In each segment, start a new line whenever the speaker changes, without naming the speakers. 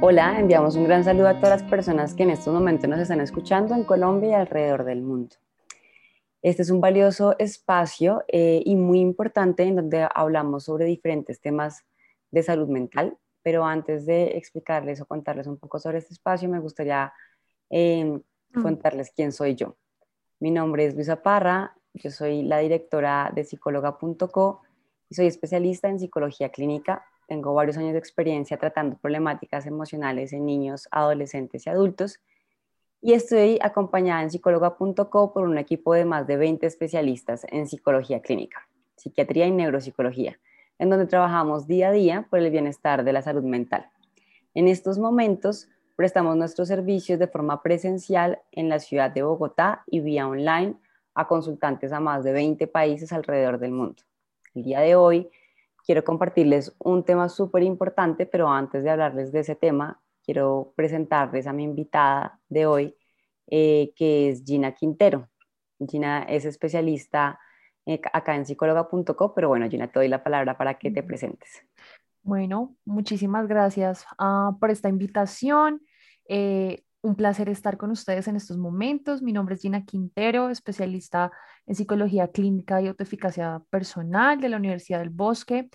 Hola, enviamos un gran saludo a todas las personas que en estos momentos nos están escuchando en Colombia y alrededor del mundo. Este es un valioso espacio eh, y muy importante en donde hablamos sobre diferentes temas de salud mental, pero antes de explicarles o contarles un poco sobre este espacio, me gustaría mm. contarles quién soy yo. Mi nombre es Luisa Parra, yo soy la directora de psicóloga.co y soy especialista en psicología clínica tengo varios años de experiencia tratando problemáticas emocionales en niños, adolescentes y adultos. Y estoy acompañada en psicóloga.co por un equipo de más de 20 especialistas en psicología clínica, psiquiatría y neuropsicología, en donde trabajamos día a día por el bienestar de la salud mental. En estos momentos prestamos nuestros servicios de forma presencial en la ciudad de Bogotá y vía online a consultantes a más de 20 países alrededor del mundo. El día de hoy quiero compartirles un tema súper importante, pero antes de hablarles de ese tema, quiero presentarles a mi invitada de hoy, eh, que es Gina Quintero. Gina es especialista eh, acá en psicóloga.co, pero bueno, Gina, te doy la palabra para que te presentes.
Bueno, muchísimas gracias uh, por esta invitación. Eh, un placer estar con ustedes en estos momentos. Mi nombre es Gina Quintero, especialista en psicología clínica y autoeficacia personal de la Universidad del Bosque.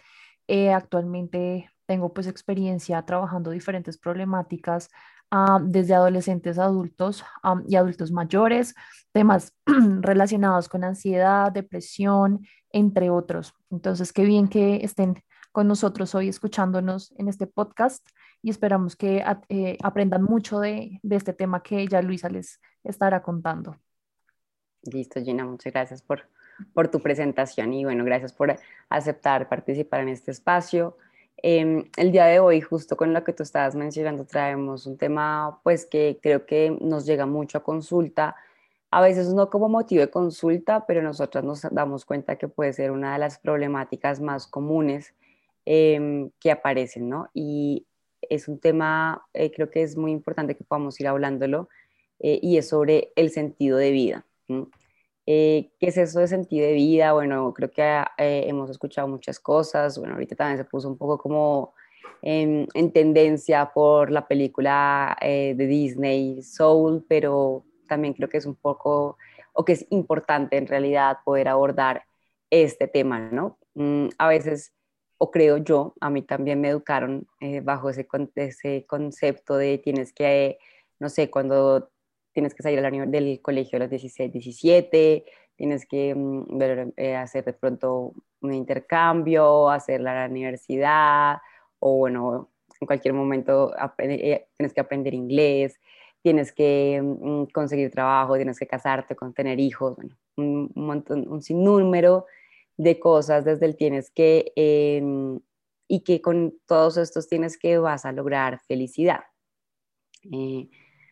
Eh, actualmente tengo pues experiencia trabajando diferentes problemáticas ah, desde adolescentes adultos y adultos mayores, temas relacionados con ansiedad, depresión, entre otros. Entonces, qué bien que estén con nosotros hoy escuchándonos en este podcast y esperamos que eh, aprendan mucho de, este tema que ya Luisa les estará contando.
Listo, Gina, muchas gracias por, por tu presentación y bueno, gracias por aceptar participar en este espacio. Em, el día de hoy, justo con lo que tú estabas mencionando, traemos un tema pues que creo que nos llega mucho a consulta, a veces no como motivo de consulta, pero nosotras nos damos cuenta que puede ser una de las problemáticas más comunes Em, que aparecen, ¿no? Y es un tema, eh, creo que es muy importante que podamos ir hablándolo, eh, y es sobre el sentido de vida. Eh, ¿Qué es eso de sentido de vida? Bueno, creo que hemos escuchado muchas cosas, bueno, ahorita también se puso un poco como en, en tendencia por la película de Disney, Soul, pero también creo que es un poco, o que es importante en realidad poder abordar este tema, ¿no? Mm, a veces o creo yo, a mí también me educaron eh, bajo ese, ese, concepto de tienes que, no sé, cuando tienes que salir del colegio a los 16, 17, tienes que mm, eh, hacer de pronto un intercambio, hacer la universidad, o bueno, en cualquier momento eh, tienes que aprender inglés, tienes que mm, conseguir trabajo, tienes que casarte, con tener hijos, bueno, un, montón, un sinnúmero de cosas desde el tienes que em, y que con todos estos tienes que vas a lograr felicidad. Eh,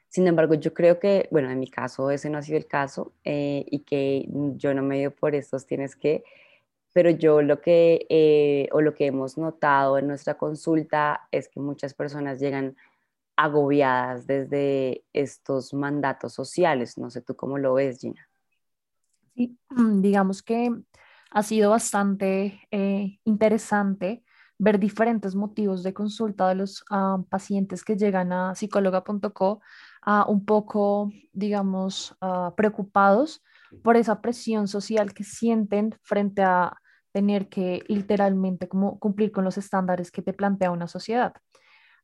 sin embargo, yo creo que, bueno, en mi caso ese no ha sido el caso eh, y que yo no me dio por estos tienes que, pero yo lo que, eh, o lo que hemos notado en nuestra consulta es que muchas personas llegan agobiadas desde estos mandatos sociales. No sé tú cómo lo ves, Gina.
Sí, digamos que ha sido bastante eh, interesante ver diferentes motivos de consulta de los ah, pacientes que llegan a psicóloga.co a un poco, digamos, ah, preocupados por esa presión social que sienten frente a tener que literalmente como cumplir con los estándares que te plantea una sociedad.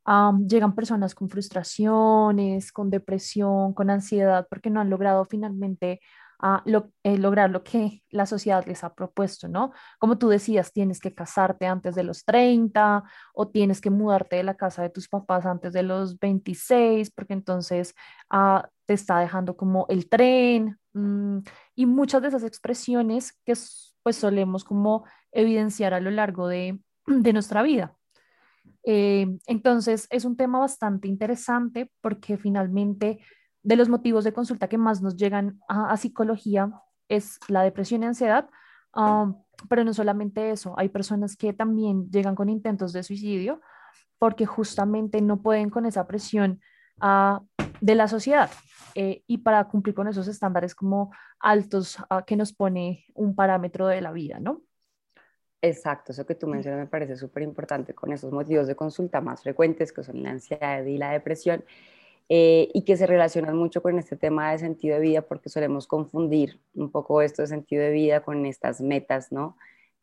Ah, llegan personas con frustraciones, con depresión, con ansiedad, porque no han logrado finalmente a eh, lograr lo que la sociedad les ha propuesto, ¿no? Como tú decías, tienes que casarte antes de los 30 o tienes que mudarte de la casa de tus papás antes de los 26, porque entonces ah, te está dejando como el tren mm, y muchas de esas expresiones que pues solemos como evidenciar a lo largo de, nuestra vida. Eh, entonces, es un tema bastante interesante porque finalmente de los motivos de consulta que más nos llegan a, psicología es la depresión y ansiedad, um, pero no solamente eso, hay personas que también llegan con intentos de suicidio porque justamente no pueden con esa presión uh, de la sociedad eh, y para cumplir con esos estándares como altos uh, que nos pone un parámetro de la vida, ¿no?
Exacto, eso que tú mencionas me parece súper importante con esos motivos de consulta más frecuentes que son la ansiedad y la depresión eh, y que se relacionan mucho con este tema de sentido de vida porque solemos confundir un poco esto de sentido de vida con estas metas, ¿no?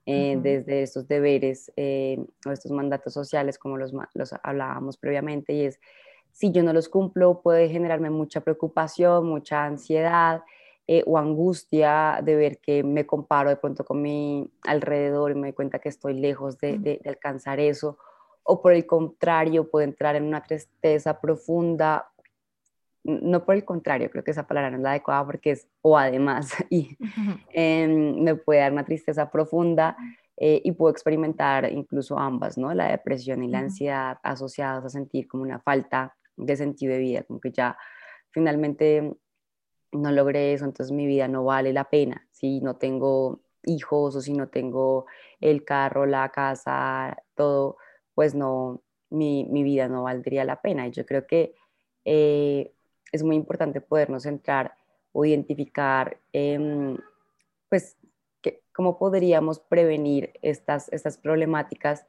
Eh, desde estos deberes eh, o estos mandatos sociales como los, los hablábamos previamente y es si yo no los cumplo puede generarme mucha preocupación, mucha ansiedad eh, o angustia de ver que me comparo de pronto con mi alrededor y me doy cuenta que estoy lejos de, de, alcanzar eso, o por el contrario, puedo entrar en una tristeza profunda, no por el contrario, creo que esa palabra no es la adecuada porque es o además, y em, me puede dar una tristeza profunda. Eh, y puedo experimentar incluso ambas, ¿no? La depresión y la ansiedad asociadas a sentir como una falta de sentido de vida, como que ya finalmente no logré eso, entonces mi vida no vale la pena. Si no tengo hijos o si no tengo el carro, la casa, todo, pues no, mi, vida no valdría la pena. Y yo creo que eh, es muy importante podernos centrar o identificar, pues, cómo podríamos prevenir estas, estas problemáticas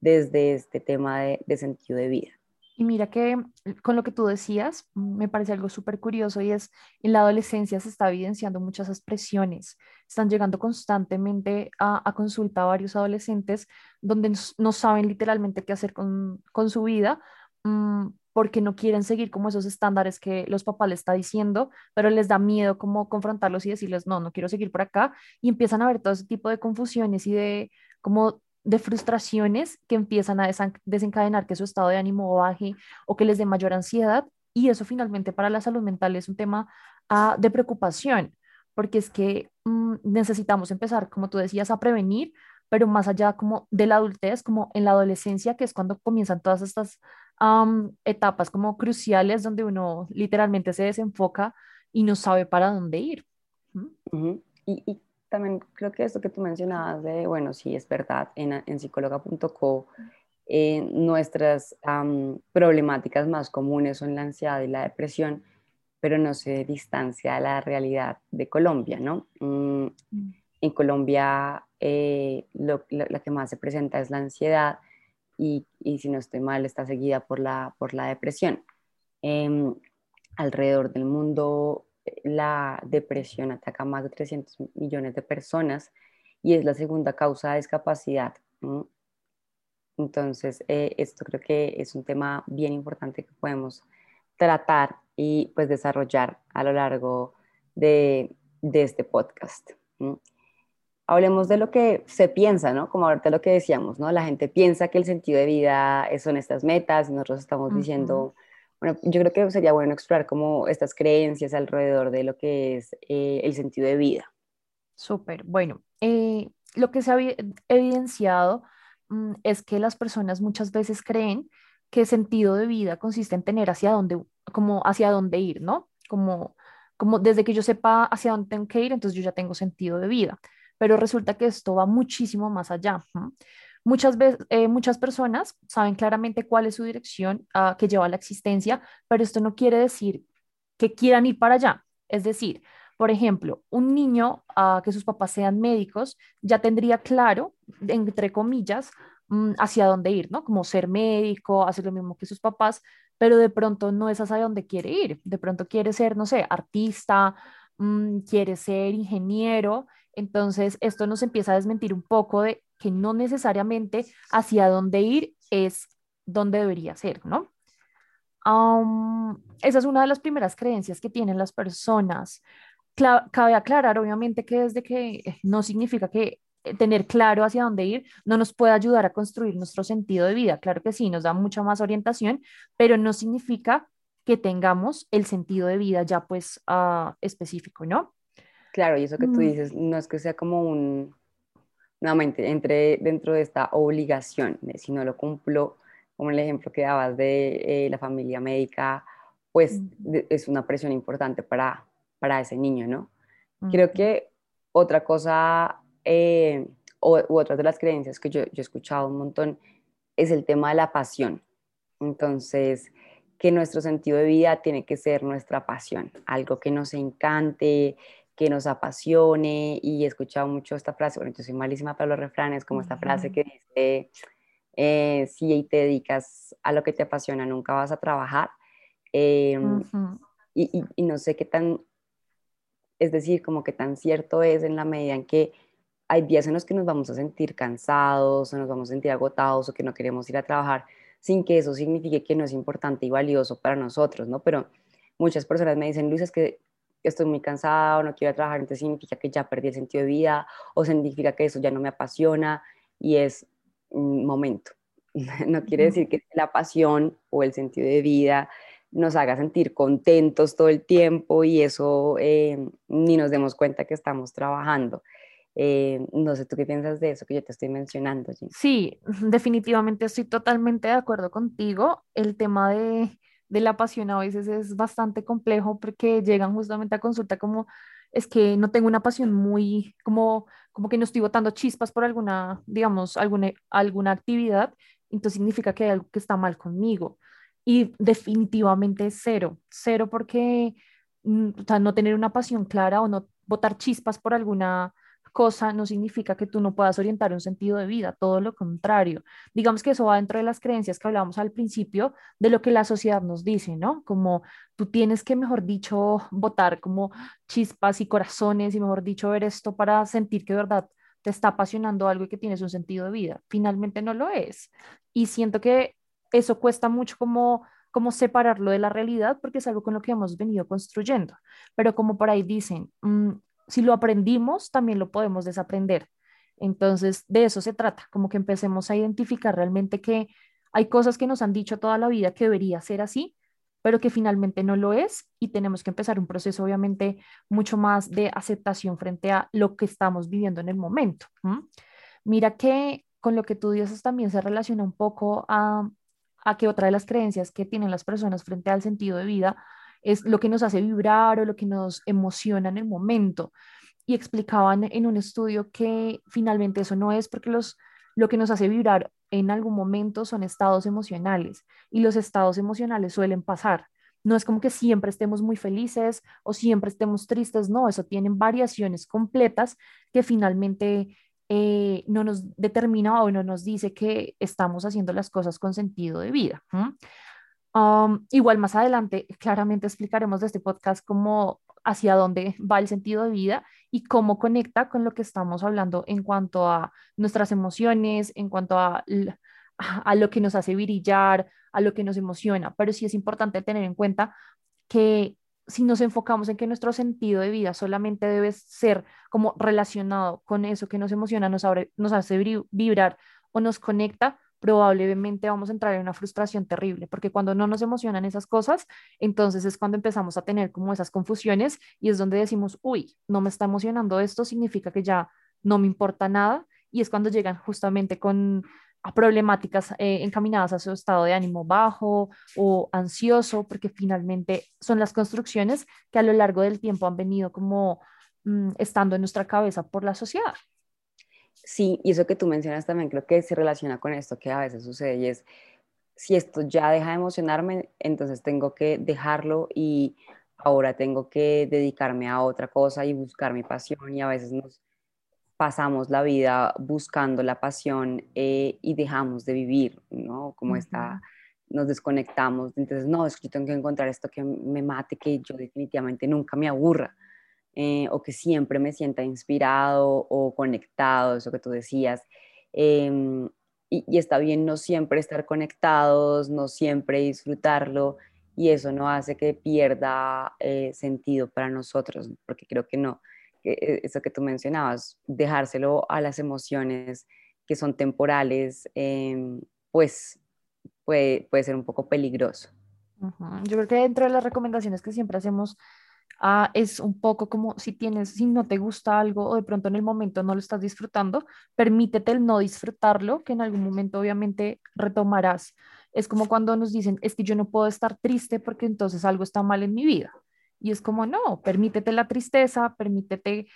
desde este tema de sentido de vida.
Y mira que eh, con lo que tú decías, me parece algo súper curioso y es, en la adolescencia se está evidenciando muchas expresiones, están llegando constantemente a, a consulta a varios adolescentes donde no, saben literalmente qué hacer con, con su vida mm, porque no quieren seguir como esos estándares que los papás les está diciendo, pero les da miedo como confrontarlos y decirles, no, no quiero seguir por acá, y empiezan a ver todo ese tipo de confusiones y de como de frustraciones que empiezan a desencadenar que su estado de ánimo baje o que les dé mayor ansiedad y eso finalmente para la salud mental es un tema ah, de preocupación porque es que mm, necesitamos empezar, como tú decías, a prevenir, pero más allá como de la adultez, como en la adolescencia, que es cuando comienzan todas estas etapas como cruciales donde uno literalmente se desenfoca y no sabe para dónde ir.
y, también creo que esto que tú mencionabas de, bueno, sí, es verdad, en, en psicóloga.co, eh, nuestras problemáticas más comunes son la ansiedad y la depresión, pero no se distancia a la realidad de Colombia, ¿no? Mm, mm. En Colombia eh, lo, la que más se presenta es la ansiedad y, y, si no estoy mal está seguida por la, por la depresión. Em, alrededor del mundo la depresión ataca a más de 300 millones de personas y es la segunda causa de discapacidad. Entonces, eh, esto creo que es un tema bien importante que podemos tratar y pues desarrollar a lo largo de, este podcast. Hablemos de lo que se piensa, ¿no? Como ahorita lo que decíamos, ¿no? La gente piensa que el sentido de vida son estas metas y nosotros estamos diciendo bueno, yo creo que sería bueno explorar como estas creencias alrededor de lo que es eh, el sentido de vida.
Súper, bueno, eh, lo que se ha evidenciado mm, es que las personas muchas veces creen que el sentido de vida consiste en tener hacia dónde, como hacia dónde ir, ¿no? Como, como desde que yo sepa hacia dónde tengo que ir, entonces yo ya tengo sentido de vida. Pero resulta que esto va muchísimo más allá. Muchas, veces, eh, muchas personas saben claramente cuál es su dirección uh, que lleva a la existencia, pero esto no quiere decir que quieran ir para allá. Es decir, por ejemplo, un niño uh, que sus papás sean médicos ya tendría claro, entre comillas, um, hacia dónde ir, ¿no? Como ser médico, hacer lo mismo que sus papás, pero de pronto no es hacia dónde quiere ir. De pronto quiere ser, no sé, artista, um, quiere ser ingeniero. Entonces, esto nos empieza a desmentir un poco de que no necesariamente hacia dónde ir es donde debería ser, ¿no? esa es una de las primeras creencias que tienen las personas. cabe aclarar, obviamente, que desde que eh, no significa que eh, tener claro hacia dónde ir no nos puede ayudar a construir nuestro sentido de vida. Claro que sí, nos da mucha más orientación, pero no significa que tengamos el sentido de vida ya pues ah, específico, ¿no?
Claro, y eso que tú mm. dices, no es que sea como un, nuevamente, entre dentro de esta obligación, si no lo cumplo, como el ejemplo que dabas de eh, la familia médica, pues es una presión importante para, para ese niño, ¿no? Creo que otra cosa, eh, o, u otra de las creencias que yo, yo he escuchado un montón, es el tema de la pasión. Entonces, que nuestro sentido de vida tiene que ser nuestra pasión, algo que nos encante, que nos apasione y he escuchado mucho esta frase, bueno, yo soy malísima para los refranes, como esta frase que dice, eh, si te dedicas a lo que te apasiona, nunca vas a trabajar. Em, y, y, no sé qué tan, es decir, como que tan cierto es en la medida en que hay días en los que nos vamos a sentir cansados o nos vamos a sentir agotados o que no queremos ir a trabajar sin que eso signifique que no es importante y valioso para nosotros, ¿no? Pero muchas personas me dicen, Luis, es que estoy muy cansado, no quiero trabajar, entonces significa que ya perdí el sentido de vida o significa que eso ya no me apasiona y es un momento. No quiere decir que la pasión o el sentido de vida nos haga sentir contentos todo el tiempo y eso eh, ni nos demos cuenta que estamos trabajando. Eh, no sé, ¿tú qué piensas de eso que yo te estoy mencionando?
Sí, definitivamente estoy totalmente de acuerdo contigo. El tema de de la pasión a veces es bastante complejo porque llegan justamente a consulta como es que no tengo una pasión muy, como, como que no estoy botando chispas por alguna, digamos, alguna, alguna actividad, entonces significa que hay algo que está mal conmigo. Y definitivamente cero, cero porque mm, o sea, no tener una pasión clara o no botar chispas por alguna cosa no significa que tú no puedas orientar un sentido de vida, todo lo contrario. Digamos que eso va dentro de las creencias que hablábamos al principio de lo que la sociedad nos dice, ¿no? Como tú tienes que, mejor dicho, votar como chispas y corazones y, mejor dicho, ver esto para sentir que de verdad te está apasionando algo y que tienes un sentido de vida. Finalmente no lo es. Y siento que eso cuesta mucho como como separarlo de la realidad porque es algo con lo que hemos venido construyendo. Pero como por ahí dicen, mm, si lo aprendimos, también lo podemos desaprender. Entonces, de eso se trata, como que empecemos a identificar realmente que hay cosas que nos han dicho toda la vida que debería ser así, pero que finalmente no lo es y tenemos que empezar un proceso obviamente mucho más de aceptación frente a lo que estamos viviendo en el momento. Mira que con lo que tú dices también se relaciona un poco a, a que otra de las creencias que tienen las personas frente al sentido de vida es lo que nos hace vibrar o lo que nos emociona en el momento. Y explicaban en un estudio que finalmente eso no es porque los, lo que nos hace vibrar en algún momento son estados emocionales y los estados emocionales suelen pasar. No es como que siempre estemos muy felices o siempre estemos tristes, no, eso tienen variaciones completas que finalmente eh, no nos determina o no nos dice que estamos haciendo las cosas con sentido de vida igual más adelante, claramente explicaremos de este podcast cómo hacia dónde va el sentido de vida y cómo conecta con lo que estamos hablando en cuanto a nuestras emociones, en cuanto a, a lo que nos hace brillar, a lo que nos emociona. Pero sí es importante tener en cuenta que si nos enfocamos en que nuestro sentido de vida solamente debe ser como relacionado con eso que nos emociona, nos, nos hace vibrar o nos conecta, probablemente vamos a entrar en una frustración terrible, porque cuando no nos emocionan esas cosas, entonces es cuando empezamos a tener como esas confusiones y es donde decimos, uy, no me está emocionando esto, significa que ya no me importa nada y es cuando llegan justamente con a problemáticas eh, encaminadas a su estado de ánimo bajo o ansioso, porque finalmente son las construcciones que a lo largo del tiempo han venido como mm, estando en nuestra cabeza por la sociedad.
Sí, y eso que tú mencionas también creo que se relaciona con esto que a veces sucede y es, si esto ya deja de emocionarme, entonces tengo que dejarlo y ahora tengo que dedicarme a otra cosa y buscar mi pasión y a veces nos pasamos la vida buscando la pasión eh, y dejamos de vivir, ¿no? Como está, nos desconectamos, entonces no, es que yo tengo que encontrar esto que me mate, que yo definitivamente nunca me aburra. Eh, o que siempre me sienta inspirado o conectado, eso que tú decías. Em, y, está bien no siempre estar conectados, no siempre disfrutarlo, y eso no hace que pierda eh, sentido para nosotros, porque creo que no, que eso que tú mencionabas, dejárselo a las emociones que son temporales, em, pues puede, puede ser un poco peligroso.
Yo creo que dentro de las recomendaciones que siempre hacemos Ah, es un poco como si tienes, si no te gusta algo o de pronto en el momento no lo estás disfrutando, permítete el no disfrutarlo, que en algún momento obviamente retomarás. Es como cuando nos dicen, es que yo no puedo estar triste porque entonces algo está mal en mi vida. Y es como, no, permítete la tristeza, permítete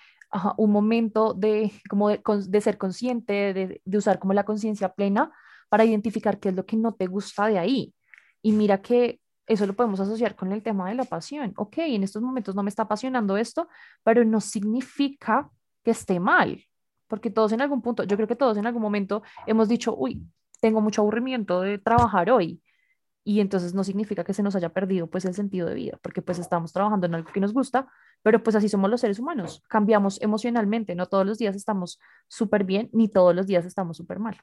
un momento de, como de, ser consciente, de, de usar como la conciencia plena para identificar qué es lo que no te gusta de ahí. Y mira que eso lo podemos asociar con el tema de la pasión. Ok, en estos momentos no me está apasionando esto, pero no significa que esté mal, porque todos en algún punto, yo creo que todos en algún momento hemos dicho, uy, tengo mucho aburrimiento de trabajar hoy. Y entonces no significa que se nos haya perdido pues el sentido de vida, porque pues estamos trabajando en algo que nos gusta, pero pues así somos los seres humanos, cambiamos emocionalmente, no todos los días estamos súper bien, ni todos los días estamos súper mal.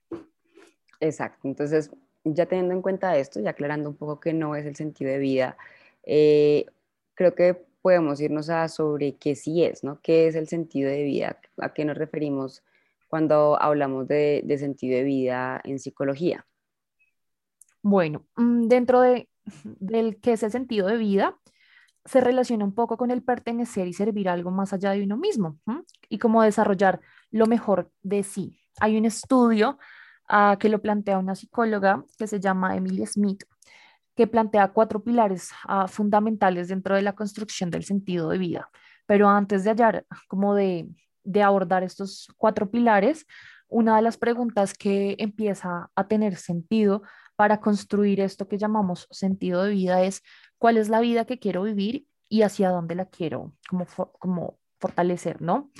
Exacto, entonces ya teniendo en cuenta esto, ya aclarando un poco que no es el sentido de vida, eh, creo que podemos irnos a sobre qué sí es, ¿no? ¿Qué es el sentido de vida? ¿A qué nos referimos cuando hablamos de, sentido de vida en psicología?
Bueno, mm, dentro de, del qué es el sentido de vida, se relaciona un poco con el pertenecer y servir algo más allá de uno mismo y cómo desarrollar lo mejor de sí. Hay un estudio que lo plantea una psicóloga que se llama Emilia Smith, que plantea cuatro pilares uh, fundamentales dentro de la construcción del sentido de vida. Pero antes de hallar, como de, de abordar estos cuatro pilares, una de las preguntas que empieza a tener sentido para construir esto que llamamos sentido de vida es cuál es la vida que quiero vivir y hacia dónde la quiero como, como fortalecer, ¿no?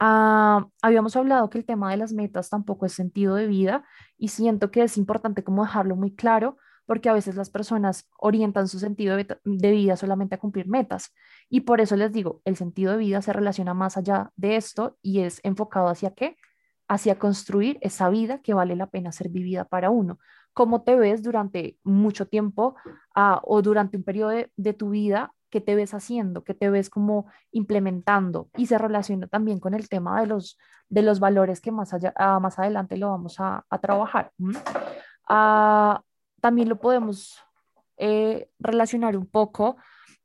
Ah, habíamos hablado que el tema de las metas tampoco es sentido de vida y siento que es importante como dejarlo muy claro porque a veces las personas orientan su sentido de, vida solamente a cumplir metas y por eso les digo, el sentido de vida se relaciona más allá de esto y es enfocado hacia qué? Hacia construir esa vida que vale la pena ser vivida para uno. ¿Cómo te ves durante mucho tiempo uh, o durante un periodo de tu vida qué te ves haciendo, qué te ves como implementando y se relaciona también con el tema de los, de los valores que más, allá, ah, más adelante lo vamos a, a trabajar. Ah, también lo podemos eh, relacionar un poco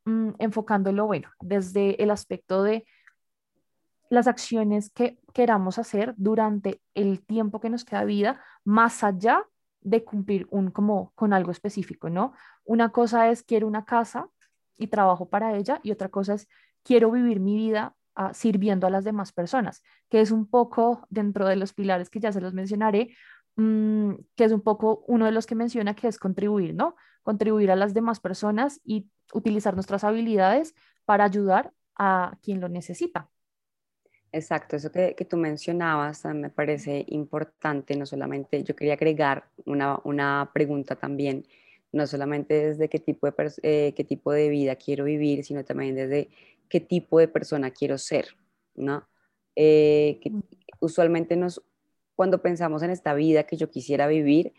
mm, enfocándolo, bueno, desde el aspecto de las acciones que queramos hacer durante el tiempo que nos queda vida, más allá de cumplir un como con algo específico, ¿no? Una cosa es quiero una casa y trabajo para ella y otra cosa es quiero vivir mi vida ah, sirviendo a las demás personas, que es un poco dentro de los pilares que ya se los mencionaré, mm, que es un poco uno de los que menciona que es contribuir, ¿no? Contribuir a las demás personas y utilizar nuestras habilidades para ayudar a quien lo necesita.
Exacto, eso que, que tú mencionabas me parece importante, no solamente yo quería agregar una, una pregunta también no solamente desde qué tipo de, eh, qué tipo de vida quiero vivir, sino también desde qué tipo de persona quiero ser, ¿no? Eh, que usualmente nos, cuando pensamos en esta vida que yo quisiera vivir,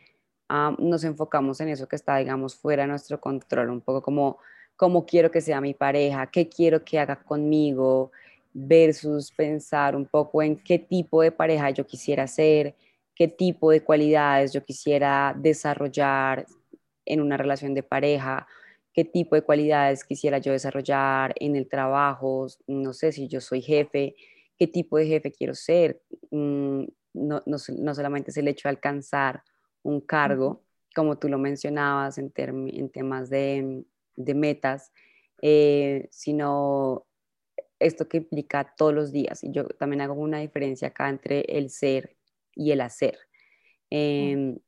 nos enfocamos en eso que está, digamos, fuera de nuestro control, un poco como cómo quiero que sea mi pareja, qué quiero que haga conmigo, versus pensar un poco en qué tipo de pareja yo quisiera ser, qué tipo de cualidades yo quisiera desarrollar, en una relación de pareja, qué tipo de cualidades quisiera yo desarrollar en el trabajo, no sé si yo soy jefe, qué tipo de jefe quiero ser. Mm, no, no, no solamente es el hecho de alcanzar un cargo, como tú lo mencionabas en, en temas de, de metas, eh, sino esto que implica todos los días. Y yo también hago una diferencia acá entre el ser y el hacer. Em,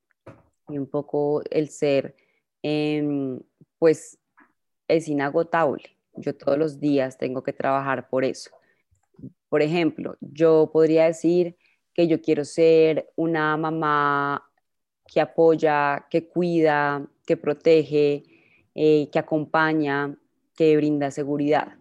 y un poco el ser Em, pues es inagotable. Yo todos los días tengo que trabajar por eso. Por ejemplo, yo podría decir que yo quiero ser una mamá que apoya, que cuida, que protege, eh, que acompaña, que brinda seguridad.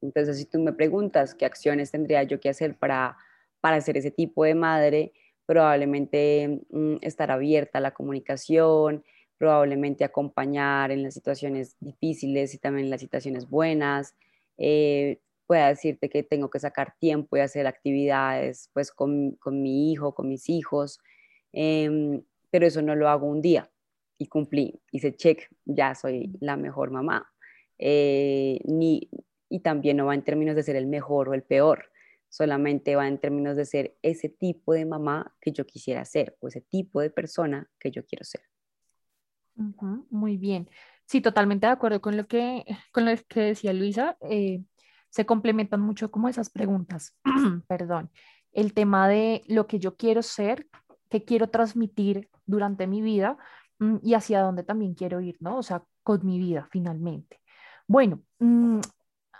Entonces, si tú me preguntas qué acciones tendría yo que hacer para, para ser ese tipo de madre, probablemente mm, estar abierta a la comunicación, probablemente acompañar en las situaciones difíciles y también en las situaciones buenas. Eh, pueda decirte que tengo que sacar tiempo y hacer actividades pues con, con mi hijo, con mis hijos, em, pero eso no lo hago un día y cumplí, hice check, ya soy la mejor mamá. Eh, ni, y también no va en términos de ser el mejor o el peor, solamente va en términos de ser ese tipo de mamá que yo quisiera ser o ese tipo de persona que yo quiero ser
muy bien. Sí, totalmente de acuerdo con lo que, con lo que decía Luisa. Eh, se complementan mucho como esas preguntas. Perdón. El tema de lo que yo quiero ser, qué quiero transmitir durante mi vida mm, y hacia dónde también quiero ir, ¿no? O sea, con mi vida finalmente. Bueno, mm,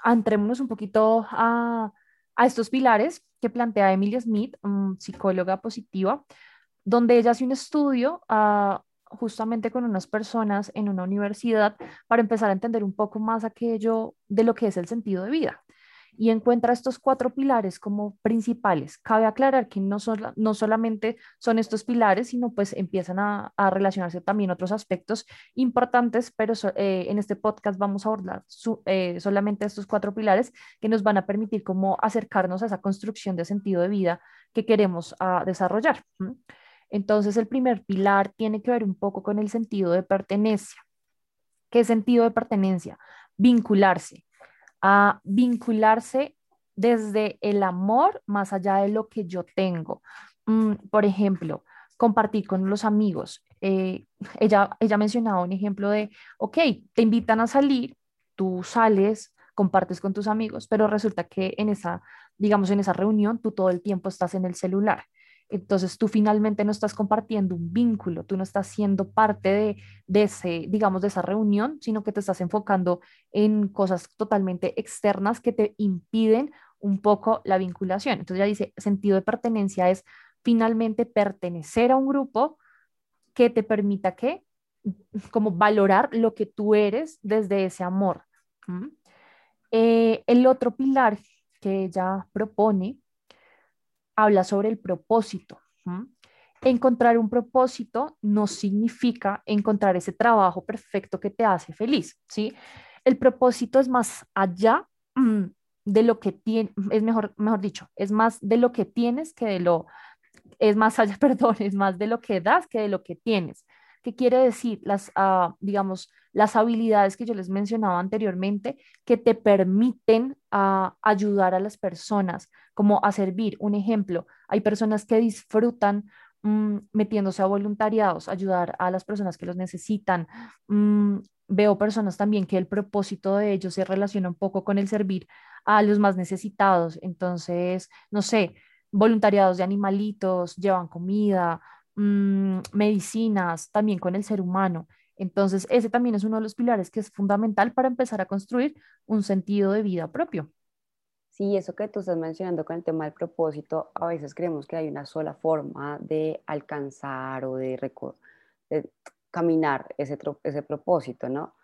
entrémonos un poquito a, estos pilares que plantea Emilia Smith, mm, psicóloga positiva, donde ella hace un estudio ah, justamente con unas personas en una universidad para empezar a entender un poco más aquello de lo que es el sentido de vida y encuentra estos cuatro pilares como principales. Cabe aclarar que no, no solamente son estos pilares, sino pues empiezan a, relacionarse también otros aspectos importantes, pero eh, en este podcast vamos a abordar eh, solamente estos cuatro pilares que nos van a permitir como acercarnos a esa construcción de sentido de vida que queremos ah, desarrollar. Entonces, el primer pilar tiene que ver un poco con el sentido de pertenencia. ¿Qué sentido de pertenencia? Vincularse a vincularse desde el amor más allá de lo que yo tengo. Mm, por ejemplo, compartir con los amigos. Eh, ella, ella mencionaba un ejemplo de, ok, te invitan a salir, tú sales, compartes con tus amigos, pero resulta que en esa, digamos, en esa reunión tú todo el tiempo estás en el celular. Entonces tú finalmente no estás compartiendo un vínculo, tú no estás siendo parte de, ese, digamos, de esa reunión, sino que te estás enfocando en cosas totalmente externas que te impiden un poco la vinculación. Entonces ya dice, sentido de pertenencia es finalmente pertenecer a un grupo que te permita que, como valorar lo que tú eres desde ese amor. Eh, el otro pilar que ella propone habla sobre el propósito. Encontrar un propósito no significa encontrar ese trabajo perfecto que te hace feliz, ¿sí? El propósito es más allá mm, de lo que tienes, es mejor, mejor dicho, es más de lo que tienes que de lo, es más allá, perdón, es más de lo que das que de lo que tienes. ¿Qué quiere decir? Las, ah, digamos, las habilidades que yo les mencionaba anteriormente que te permiten ah, ayudar a las personas, como a servir. Un ejemplo, hay personas que disfrutan mm, metiéndose a voluntariados, ayudar a las personas que los necesitan. Mm, veo personas también que el propósito de ellos se relaciona un poco con el servir a los más necesitados. Entonces, no sé, voluntariados de animalitos, llevan comida, Mm, medicinas, también con el ser humano. Entonces, ese también es uno de los pilares que es fundamental para empezar a construir un sentido de vida propio.
Sí, eso que tú estás mencionando con el tema del propósito, a veces creemos que hay una sola forma de alcanzar o de, de caminar ese, ese propósito, ¿no?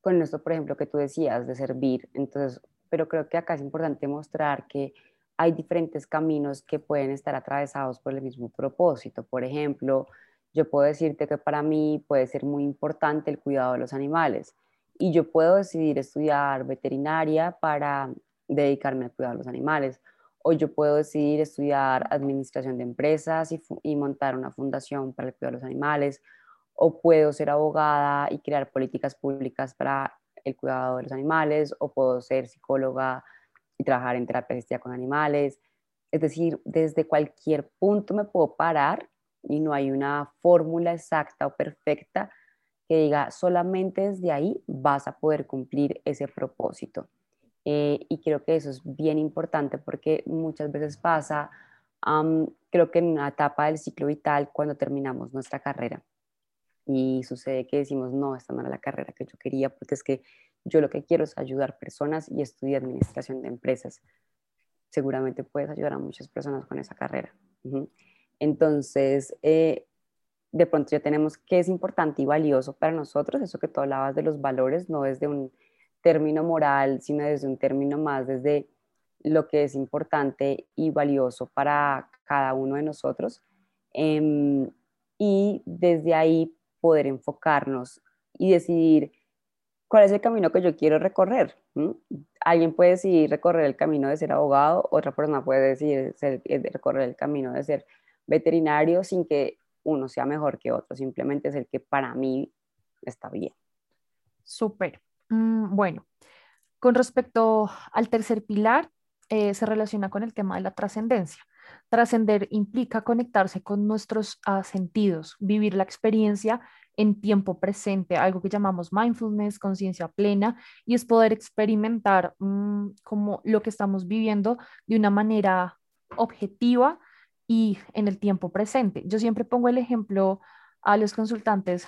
Con esto, por ejemplo, que tú decías de servir, entonces, pero creo que acá es importante mostrar que hay diferentes caminos que pueden estar atravesados por el mismo propósito. Por ejemplo, yo puedo decirte que para mí puede ser muy importante el cuidado de los animales y yo puedo decidir estudiar veterinaria para dedicarme al cuidado de los animales o yo puedo decidir estudiar administración de empresas y, montar una fundación para el cuidado de los animales o puedo ser abogada y crear políticas públicas para el cuidado de los animales o puedo ser psicóloga trabajar en terapia con animales. Es decir, desde cualquier punto me puedo parar y no hay una fórmula exacta o perfecta que diga solamente desde ahí vas a poder cumplir ese propósito. Eh, y creo que eso es bien importante porque muchas veces pasa, creo que en una etapa del ciclo vital cuando terminamos nuestra carrera y sucede que decimos, no, esta no era la carrera que yo quería porque es que yo lo que quiero es ayudar personas y estudiar administración de empresas. Seguramente puedes ayudar a muchas personas con esa carrera. Entonces, eh, de pronto ya tenemos qué es importante y valioso para nosotros, eso que tú hablabas de los valores, no desde un término moral, sino desde un término más desde lo que es importante y valioso para cada uno de nosotros. Em, y desde ahí poder enfocarnos y decidir cuál es el camino que yo quiero recorrer. Alguien puede decidir recorrer el camino de ser abogado, otra persona puede decidir eh, recorrer el camino de ser veterinario sin que uno sea mejor que otro, simplemente es el que para mí está bien.
Súper. Mm, bueno, con respecto al tercer pilar, eh, se relaciona con el tema de la trascendencia. Trascender implica conectarse con nuestros ah, sentidos, vivir la experiencia en tiempo presente, algo que llamamos mindfulness, conciencia plena, y es poder experimentar mm, como lo que estamos viviendo de una manera objetiva y en el tiempo presente. Yo siempre pongo el ejemplo a los consultantes,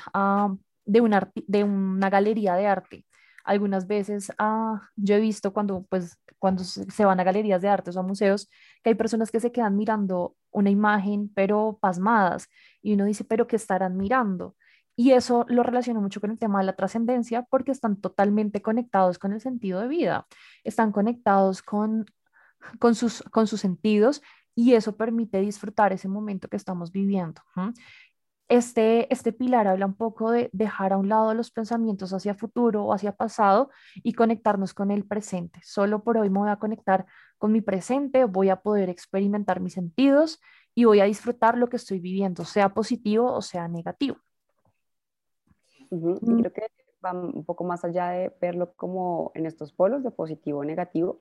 de, una, de una galería de arte. Algunas veces ah, yo he visto cuando, pues, cuando se van a galerías de arte o a museos que hay personas que se quedan mirando una imagen, pero pasmadas, y uno dice, pero ¿qué estarán mirando? Y eso lo relaciono mucho con el tema de la trascendencia porque están totalmente conectados con el sentido de vida, están conectados con, con, sus, con sus sentidos y eso permite disfrutar ese momento que estamos viviendo. Este, este pilar habla un poco de dejar a un lado los pensamientos hacia futuro o hacia pasado y conectarnos con el presente. Solo por hoy me voy a conectar con mi presente, voy a poder experimentar mis sentidos y voy a disfrutar lo que estoy viviendo, sea positivo o sea negativo.
Y mm. creo que va un poco más allá de verlo como en estos polos de positivo o negativo,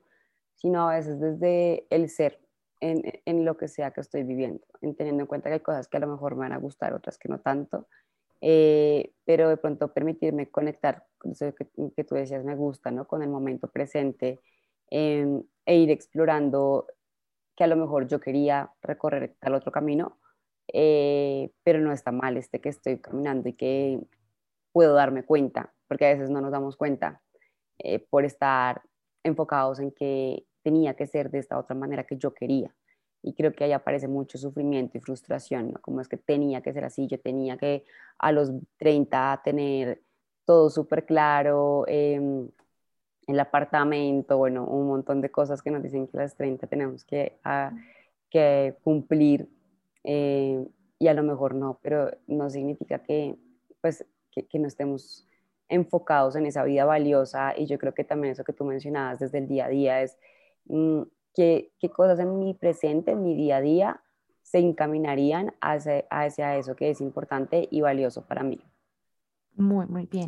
sino a veces desde el ser, en, lo que sea que estoy viviendo, teniendo en cuenta que hay cosas que a lo mejor me van a gustar, otras que no tanto, eh, pero de pronto permitirme conectar con eso que, tú decías me gusta, ¿no? Con el momento presente em, e ir explorando que a lo mejor yo quería recorrer tal otro camino, eh, pero no está mal este que estoy caminando y que puedo darme cuenta, porque a veces no nos damos cuenta eh, por estar enfocados en que tenía que ser de esta otra manera que yo quería. Y creo que ahí aparece mucho sufrimiento y frustración, ¿no? Como es que tenía que ser así, yo tenía que a los 30 tener todo súper claro, em, el apartamento, bueno, un montón de cosas que nos dicen que a las 30 tenemos que, ah, que cumplir eh, y a lo mejor no, pero no significa que, pues, que, que no estemos enfocados en esa vida valiosa y yo creo que también eso que tú mencionabas desde el día a día es Mm, qué, qué cosas en mi presente, en mi día a día, se encaminarían hacia, hacia eso que es importante y valioso para mí.
Muy, muy bien.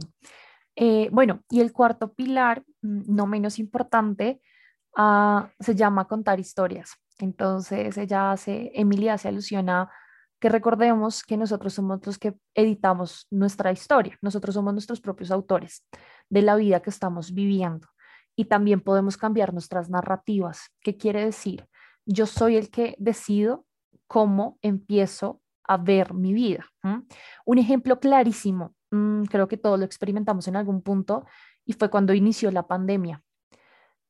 Eh, bueno, y el cuarto pilar, mm, no menos importante, uh, se llama contar historias. Entonces, ella hace, Emilia hace alusión a que recordemos que nosotros somos los que editamos nuestra historia, nosotros somos nuestros propios autores de la vida que estamos viviendo y también podemos cambiar nuestras narrativas. ¿Qué quiere decir? Yo soy el que decido cómo empiezo a ver mi vida. Un ejemplo clarísimo, mm, creo que todos lo experimentamos en algún punto, y fue cuando inició la pandemia.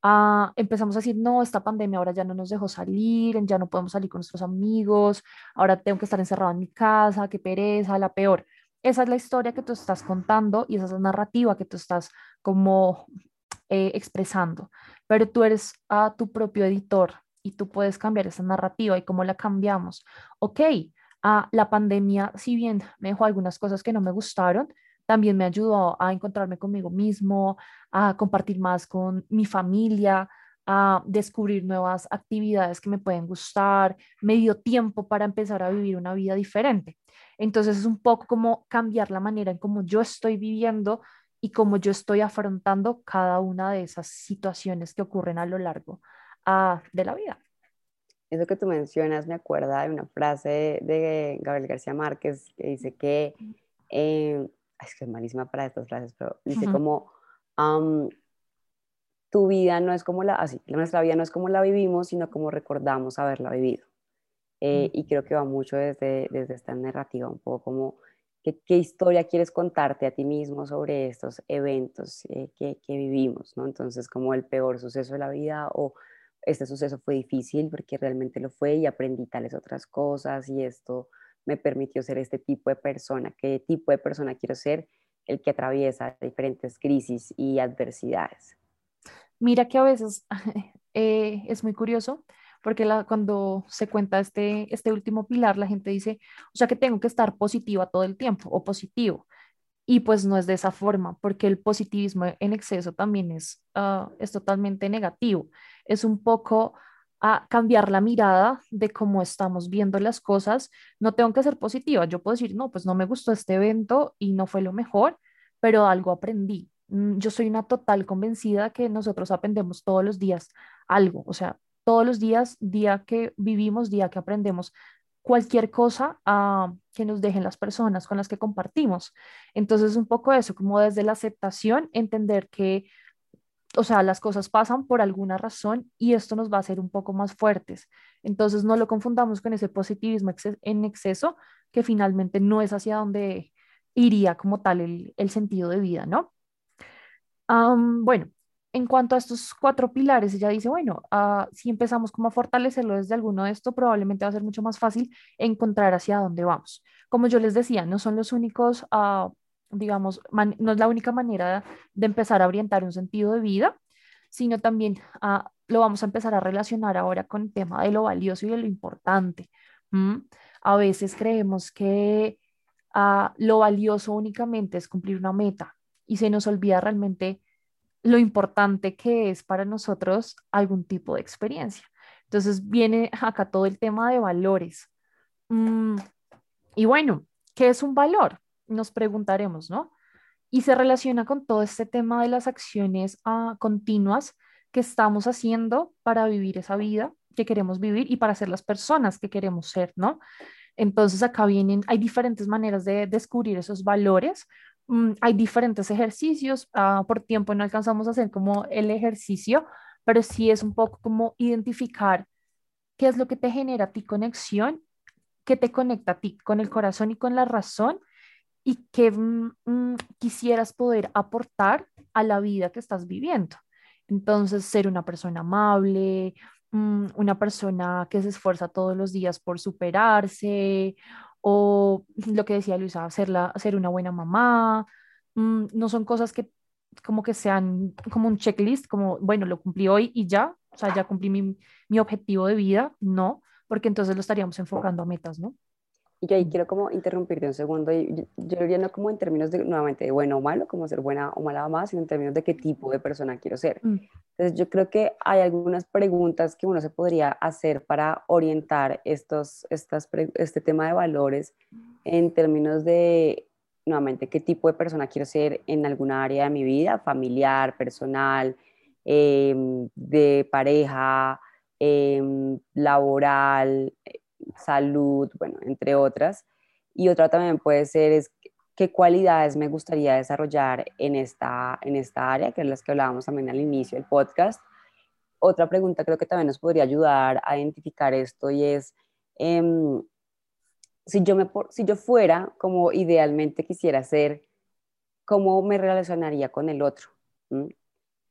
Ah, empezamos a decir, no, esta pandemia ahora ya no nos dejó salir, ya no podemos salir con nuestros amigos, ahora tengo que estar encerrado en mi casa, qué pereza, la peor. Esa es la historia que tú estás contando y esa es la narrativa que tú estás como eh, expresando, pero tú eres a tu propio editor y tú puedes cambiar esa narrativa y cómo la cambiamos. Ok, a la pandemia, si bien me dejó algunas cosas que no me gustaron, también me ayudó a encontrarme conmigo mismo, a compartir más con mi familia, a descubrir nuevas actividades que me pueden gustar, me dio tiempo para empezar a vivir una vida diferente. Entonces es un poco como cambiar la manera en cómo yo estoy viviendo y cómo yo estoy afrontando cada una de esas situaciones que ocurren a lo largo ah, de la vida.
Eso que tú mencionas me acuerda de una frase de Gabriel García Márquez que dice que, eh, es que es malísima para estas frases, pero dice como, tu vida no es como la, así, nuestra vida no es como la vivimos, sino como recordamos haberla vivido. Eh, y creo que va mucho desde, desde esta narrativa, un poco como ¿Qué, historia quieres contarte a ti mismo sobre estos eventos eh, que, vivimos? ¿no? Entonces, como el peor suceso de la vida o este suceso fue difícil porque realmente lo fue y aprendí tales otras cosas y esto me permitió ser este tipo de persona. ¿Qué tipo de persona quiero ser? El que atraviesa diferentes crisis y adversidades.
Mira que a veces eh, es muy curioso porque cuando se cuenta este, este último pilar, la gente dice, o sea que tengo que estar positiva todo el tiempo o positivo. Y pues no es de esa forma, porque el positivismo en exceso también es, ah, es totalmente negativo. Es un poco a cambiar la mirada de cómo estamos viendo las cosas. No tengo que ser positiva. Yo puedo decir, no, pues no me gustó este evento y no fue lo mejor, pero algo aprendí. Mm, yo soy una total convencida que nosotros aprendemos todos los días algo. O sea, todos los días, día que vivimos, día que aprendemos cualquier cosa ah, que nos dejen las personas con las que compartimos. Entonces, un poco eso, como desde la aceptación, entender que, o sea, las cosas pasan por alguna razón y esto nos va a hacer un poco más fuertes. Entonces, no lo confundamos con ese positivismo en exceso, que finalmente no es hacia donde iría como tal el, sentido de vida, ¿no? bueno, en cuanto a estos cuatro pilares, ella dice, bueno, ah, si empezamos como a fortalecerlo desde alguno de estos, probablemente va a ser mucho más fácil encontrar hacia dónde vamos. Como yo les decía, no son los únicos, uh, digamos, no es la única manera de empezar a orientar un sentido de vida, sino también uh, lo vamos a empezar a relacionar ahora con el tema de lo valioso y de lo importante. A veces creemos que lo valioso únicamente es cumplir una meta y se nos olvida realmente lo importante que es para nosotros algún tipo de experiencia. Entonces viene acá todo el tema de valores. Y bueno, ¿qué es un valor? Nos preguntaremos, ¿no? Y se relaciona con todo este tema de las acciones ah, continuas que estamos haciendo para vivir esa vida que queremos vivir y para ser las personas que queremos ser, ¿no? Entonces acá vienen, hay diferentes maneras de descubrir esos valores, Mm, hay diferentes ejercicios, ah, por tiempo no alcanzamos a hacer como el ejercicio, pero sí es un poco como identificar qué es lo que te genera a ti conexión, qué te conecta a ti con el corazón y con la razón y qué mm, mm, quisieras poder aportar a la vida que estás viviendo. Entonces, ser una persona amable, una persona que se esfuerza todos los días por superarse, o lo que decía Luisa, hacerla, ser una buena mamá, mm, no son cosas que como que sean como un checklist, como, bueno, lo cumplí hoy y ya, o sea, ya cumplí mi, mi objetivo de vida, no, porque entonces lo estaríamos enfocando a metas, ¿no?
Y yo ahí quiero como interrumpirte un segundo, y yo, diría no como en términos de, nuevamente, de bueno o malo, como ser buena o mala mamá, sino en términos de qué tipo de persona quiero ser. Mm. Entonces yo creo que hay algunas preguntas que uno se podría hacer para orientar estos, estas, este tema de valores en términos de, nuevamente, qué tipo de persona quiero ser en alguna área de mi vida, familiar, personal, em, de pareja, em, laboral, salud, bueno, entre otras. Y otra también puede ser es qué cualidades me gustaría desarrollar en esta, en esta área, que es las que hablábamos también al inicio del podcast. Otra pregunta creo que también nos podría ayudar a identificar esto y es, em, si, yo me, si yo fuera como idealmente quisiera ser, ¿cómo me relacionaría con el otro?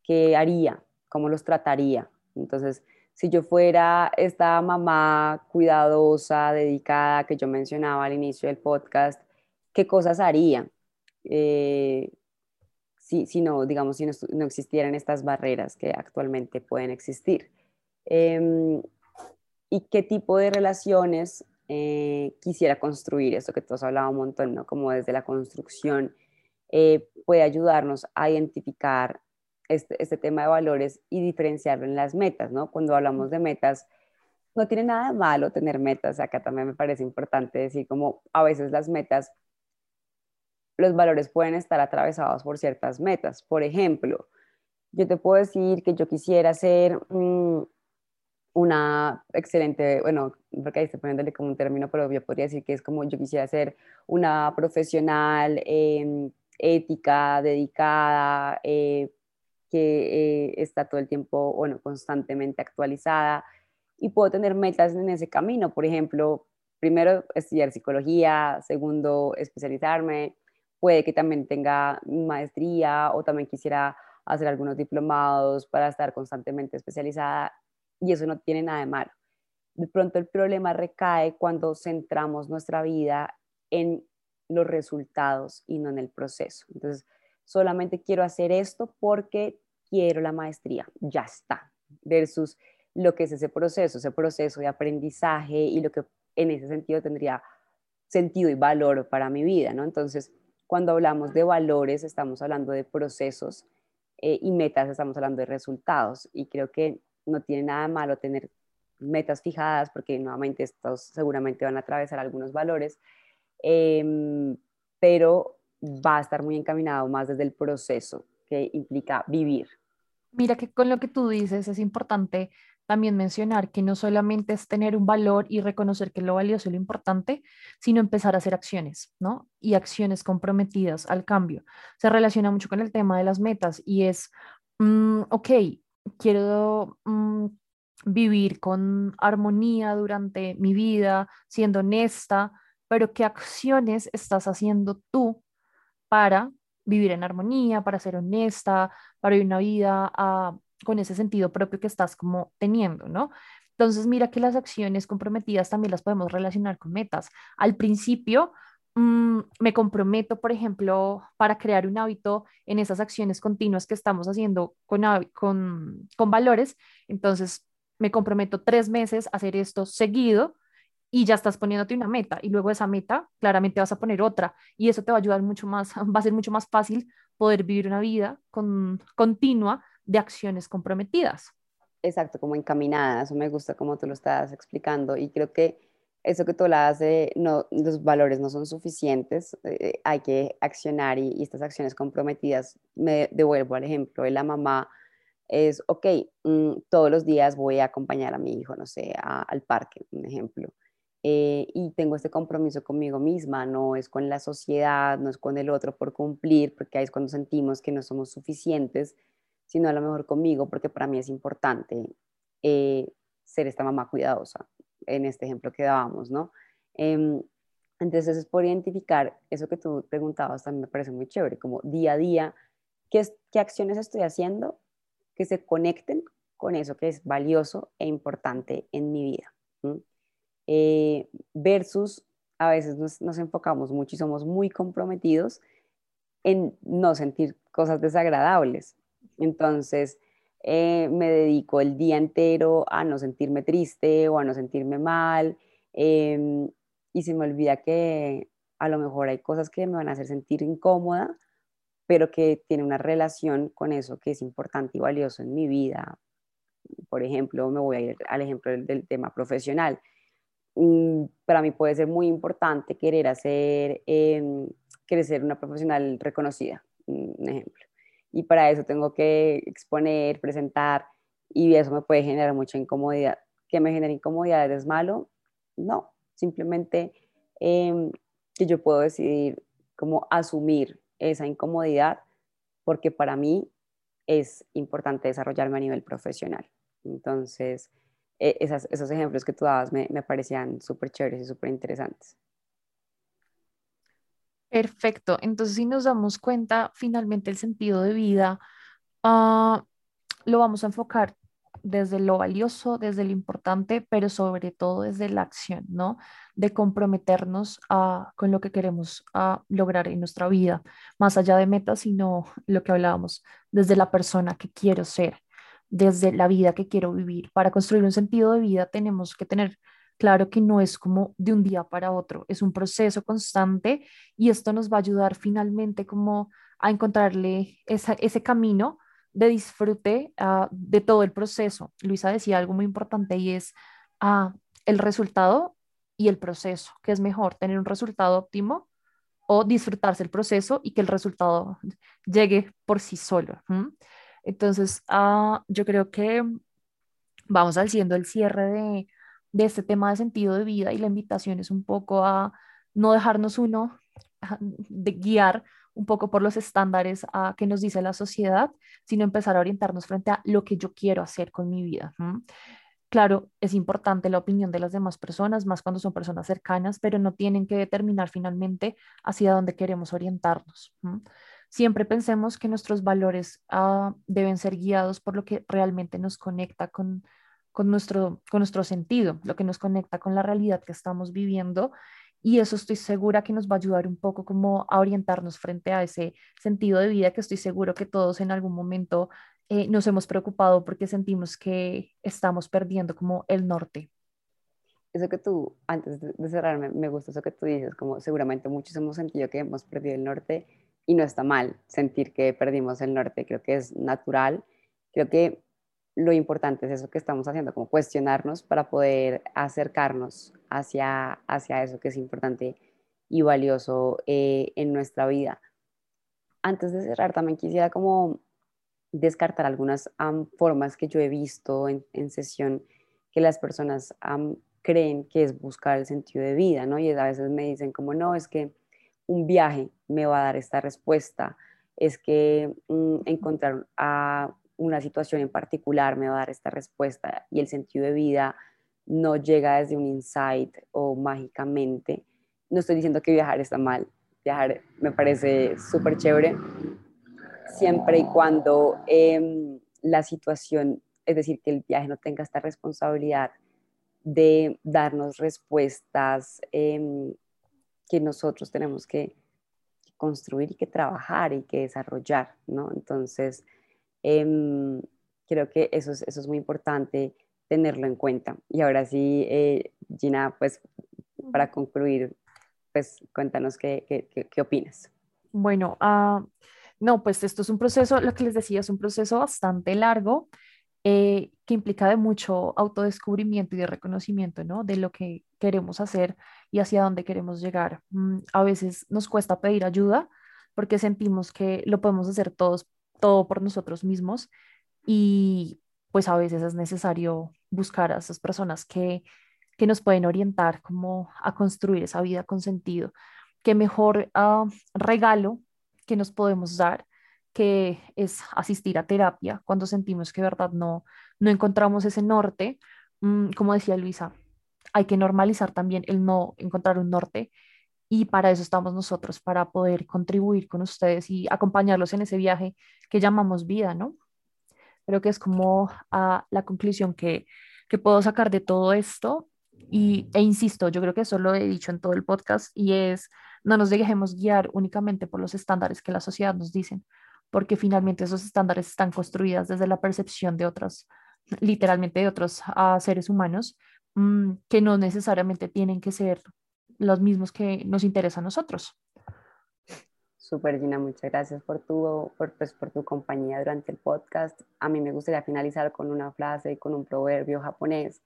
¿Qué haría? ¿Cómo los trataría? Entonces, si yo fuera esta mamá cuidadosa, dedicada que yo mencionaba al inicio del podcast, ¿qué cosas haría? Eh, si, no, digamos, si no, existieran estas barreras que actualmente pueden existir. Em, ¿Y qué tipo de relaciones eh, quisiera construir? Esto que todos hablado un montón, ¿no? Como desde la construcción eh, puede ayudarnos a identificar este, este, tema de valores y diferenciarlo en las metas, ¿no? Cuando hablamos de metas, no tiene nada de malo tener metas, acá también me parece importante decir como a veces las metas, los valores pueden estar atravesados por ciertas metas. Por ejemplo, yo te puedo decir que yo quisiera ser mm, una excelente, bueno, porque ahí estoy poniéndole como un término, pero yo podría decir que es como yo quisiera ser una profesional em, ética, dedicada, eh, que eh, está todo el tiempo, bueno, constantemente actualizada y puedo tener metas en ese camino. Por ejemplo, primero estudiar psicología, segundo especializarme, puede que también tenga maestría o también quisiera hacer algunos diplomados para estar constantemente especializada y eso no tiene nada de malo. De pronto el problema recae cuando centramos nuestra vida en los resultados y no en el proceso. Entonces, solamente quiero hacer esto porque quiero la maestría, ya está, versus lo que es ese proceso, ese proceso de aprendizaje y lo que en ese sentido tendría sentido y valor para mi vida, ¿no? Entonces, cuando hablamos de valores, estamos hablando de procesos eh, y metas, estamos hablando de resultados y creo que no tiene nada malo tener metas fijadas porque nuevamente estos seguramente van a atravesar algunos valores, em, pero va a estar muy encaminado más desde el proceso que implica vivir.
Mira que con lo que tú dices es importante también mencionar que no solamente es tener un valor y reconocer que lo valioso es lo importante, sino empezar a hacer acciones, ¿no? Y acciones comprometidas al cambio. Se relaciona mucho con el tema de las metas y es, mm, ok, quiero mm, vivir con armonía durante mi vida, siendo honesta, pero ¿qué acciones estás haciendo tú para vivir en armonía, para ser honesta, para vivir una vida ah, con ese sentido propio que estás como teniendo, ¿no? Entonces, mira que las acciones comprometidas también las podemos relacionar con metas. Al principio, mm, me comprometo, por ejemplo, para crear un hábito en esas acciones continuas que estamos haciendo con, con, con valores. Entonces, me comprometo tres meses a hacer esto seguido y ya estás poniéndote una meta y luego esa meta claramente vas a poner otra y eso te va a ayudar mucho más, va a ser mucho más fácil poder vivir una vida con, continua de acciones comprometidas.
Exacto, como encaminadas, eso me gusta como tú lo estás explicando y creo que eso que tú hablas de no, los valores no son suficientes, eh, hay que accionar y, estas acciones comprometidas, me devuelvo al ejemplo de la mamá, es, ok, mm, todos los días voy a acompañar a mi hijo, no sé, al parque, un ejemplo, eh, y tengo este compromiso conmigo misma, no es con la sociedad, no es con el otro por cumplir, porque ahí es cuando sentimos que no somos suficientes, sino a lo mejor conmigo, porque para mí es importante eh, ser esta mamá cuidadosa, en este ejemplo que dábamos, ¿no? Em, entonces es por identificar eso que tú preguntabas, también me parece muy chévere, como día a día, ¿qué, qué acciones estoy haciendo que se conecten con eso que es valioso e importante en mi vida? Eh, versus a veces nos, nos, enfocamos mucho y somos muy comprometidos en no sentir cosas desagradables. Entonces, eh, me dedico el día entero a no sentirme triste o a no sentirme mal em, y se me olvida que a lo mejor hay cosas que me van a hacer sentir incómoda, pero que tiene una relación con eso que es importante y valioso en mi vida. Por ejemplo, me voy a ir al ejemplo del, tema profesional. Para mí puede ser muy importante querer hacer, eh, querer ser una profesional reconocida, un ejemplo y para eso tengo que exponer, presentar y eso me puede generar mucha incomodidad. ¿Que me genera incomodidad es malo? No, simplemente em, que yo puedo decidir cómo asumir esa incomodidad porque para mí es importante desarrollarme a nivel profesional. Entonces, e, esos ejemplos que tú dabas me, me parecían súper chéveres y súper interesantes.
Perfecto. Entonces, si nos damos cuenta, finalmente el sentido de vida ah, lo vamos a enfocar desde lo valioso, desde lo importante, pero sobre todo desde la acción, ¿no? De comprometernos a, con lo que queremos a, lograr en nuestra vida, más allá de metas, sino lo que hablábamos, desde la persona que quiero ser, desde la vida que quiero vivir. Para construir un sentido de vida tenemos que tener Claro que no es como de un día para otro, es un proceso constante y esto nos va a ayudar finalmente como a encontrarle ese camino de disfrute ah, de todo el proceso. Luisa decía algo muy importante y es ah, el resultado y el proceso, que es mejor tener un resultado óptimo o disfrutarse el proceso y que el resultado llegue por sí solo. Entonces, ah, yo creo que vamos haciendo el cierre de, este tema de sentido de vida y la invitación es un poco a no dejarnos uno de guiar un poco por los estándares a que nos dice la sociedad, sino empezar a orientarnos frente a lo que yo quiero hacer con mi vida. Claro, es importante la opinión de las demás personas, más cuando son personas cercanas, pero no tienen que determinar finalmente hacia dónde queremos orientarnos. Siempre pensemos que nuestros valores ah, deben ser guiados por lo que realmente nos conecta con, con nuestro, con nuestro sentido, lo que nos conecta con la realidad que estamos viviendo. Y eso estoy segura que nos va a ayudar un poco como a orientarnos frente a ese sentido de vida que estoy seguro que todos en algún momento eh, nos hemos preocupado porque sentimos que estamos perdiendo como el norte.
Eso que tú, antes de cerrar, me, me gusta eso que tú dices, como seguramente muchos hemos sentido que hemos perdido el norte y no está mal sentir que perdimos el norte, creo que es natural. Creo que lo importante es eso que estamos haciendo, como cuestionarnos para poder acercarnos hacia, hacia eso que es importante y valioso eh, en nuestra vida. Antes de cerrar, también quisiera como descartar algunas formas que yo he visto en, sesión que las personas creen que es buscar el sentido de vida, ¿no? Y a veces me dicen como, no, es que un viaje me va a dar esta respuesta, es que mm, encontrar a una situación en particular me va a dar esta respuesta y el sentido de vida no llega desde un insight o mágicamente. No estoy diciendo que viajar está mal, viajar me parece súper chévere, siempre y cuando em, la situación, es decir, que el viaje no tenga esta responsabilidad de darnos respuestas em, que nosotros tenemos que construir y que trabajar y que desarrollar, ¿no? Entonces, em, creo que eso es, eso es muy importante tenerlo en cuenta. Y ahora sí, eh, Gina, pues para concluir, pues cuéntanos qué, qué, qué, opinas.
Bueno, uh, no, pues esto es un proceso, lo que les decía, es un proceso bastante largo eh, que implica de mucho autodescubrimiento y de reconocimiento, ¿no? De lo que queremos hacer y hacia dónde queremos llegar. Mm, a veces nos cuesta pedir ayuda porque sentimos que lo podemos hacer todos, todo por nosotros mismos y pues a veces es necesario buscar a esas personas que, que nos pueden orientar como a construir esa vida con sentido. Qué mejor ah, regalo que nos podemos dar que es asistir a terapia cuando sentimos que verdad no, no encontramos ese norte. Mm, como decía Luisa, hay que normalizar también el no encontrar un norte y para eso estamos nosotros, para poder contribuir con ustedes y acompañarlos en ese viaje que llamamos vida, ¿no? Creo que es como a la conclusión que, que puedo sacar de todo esto y, e insisto, yo creo que eso lo he dicho en todo el podcast y es no nos dejemos guiar únicamente por los estándares que la sociedad nos dicen, porque finalmente esos estándares están construidos desde la percepción de otros, literalmente de otros uh, seres humanos, um, que no necesariamente tienen que ser los mismos que nos interesan a nosotros.
Super Gina, muchas gracias por tu, por, pues, por tu compañía durante el podcast. A mí me gustaría finalizar con una frase con un proverbio japonés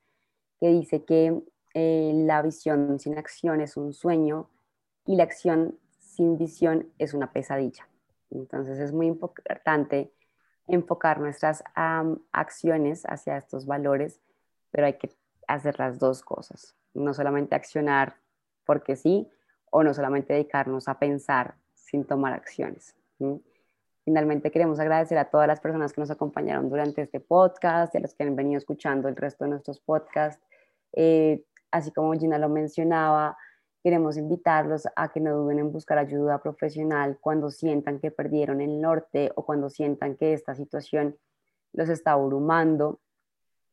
que dice que eh, la visión sin acción es un sueño y la acción sin visión es una pesadilla. Entonces es muy importante enfocar nuestras acciones hacia estos valores, pero hay que hacer las dos cosas, no solamente accionar porque sí, o no solamente dedicarnos a pensar sin tomar acciones. Finalmente queremos agradecer a todas las personas que nos acompañaron durante este podcast y a los que han venido escuchando el resto de nuestros podcasts. Eh, así como Gina lo mencionaba, Queremos invitarlos a que no duden en buscar ayuda profesional cuando sientan que perdieron el norte o cuando sientan que esta situación los está abrumando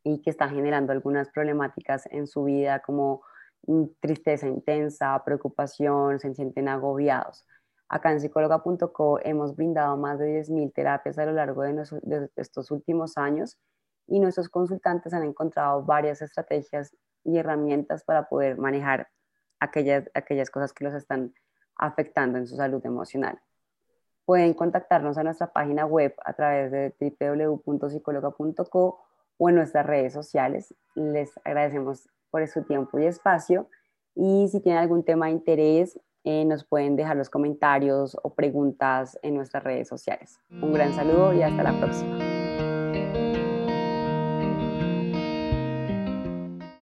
y que está generando algunas problemáticas en su vida como mm, tristeza intensa, preocupación, se sienten agobiados. Acá en psicóloga.co hemos brindado más de 10.000 terapias a lo largo de, de, estos últimos años y nuestros consultantes han encontrado varias estrategias y herramientas para poder manejar aquellas, aquellas cosas que los están afectando en su salud emocional. Pueden contactarnos a nuestra página web a través de www.psicologa.co o en nuestras redes sociales. Les agradecemos por su tiempo y espacio. Y si tienen algún tema de interés, eh, nos pueden dejar los comentarios o preguntas en nuestras redes sociales. Un gran saludo y hasta la próxima.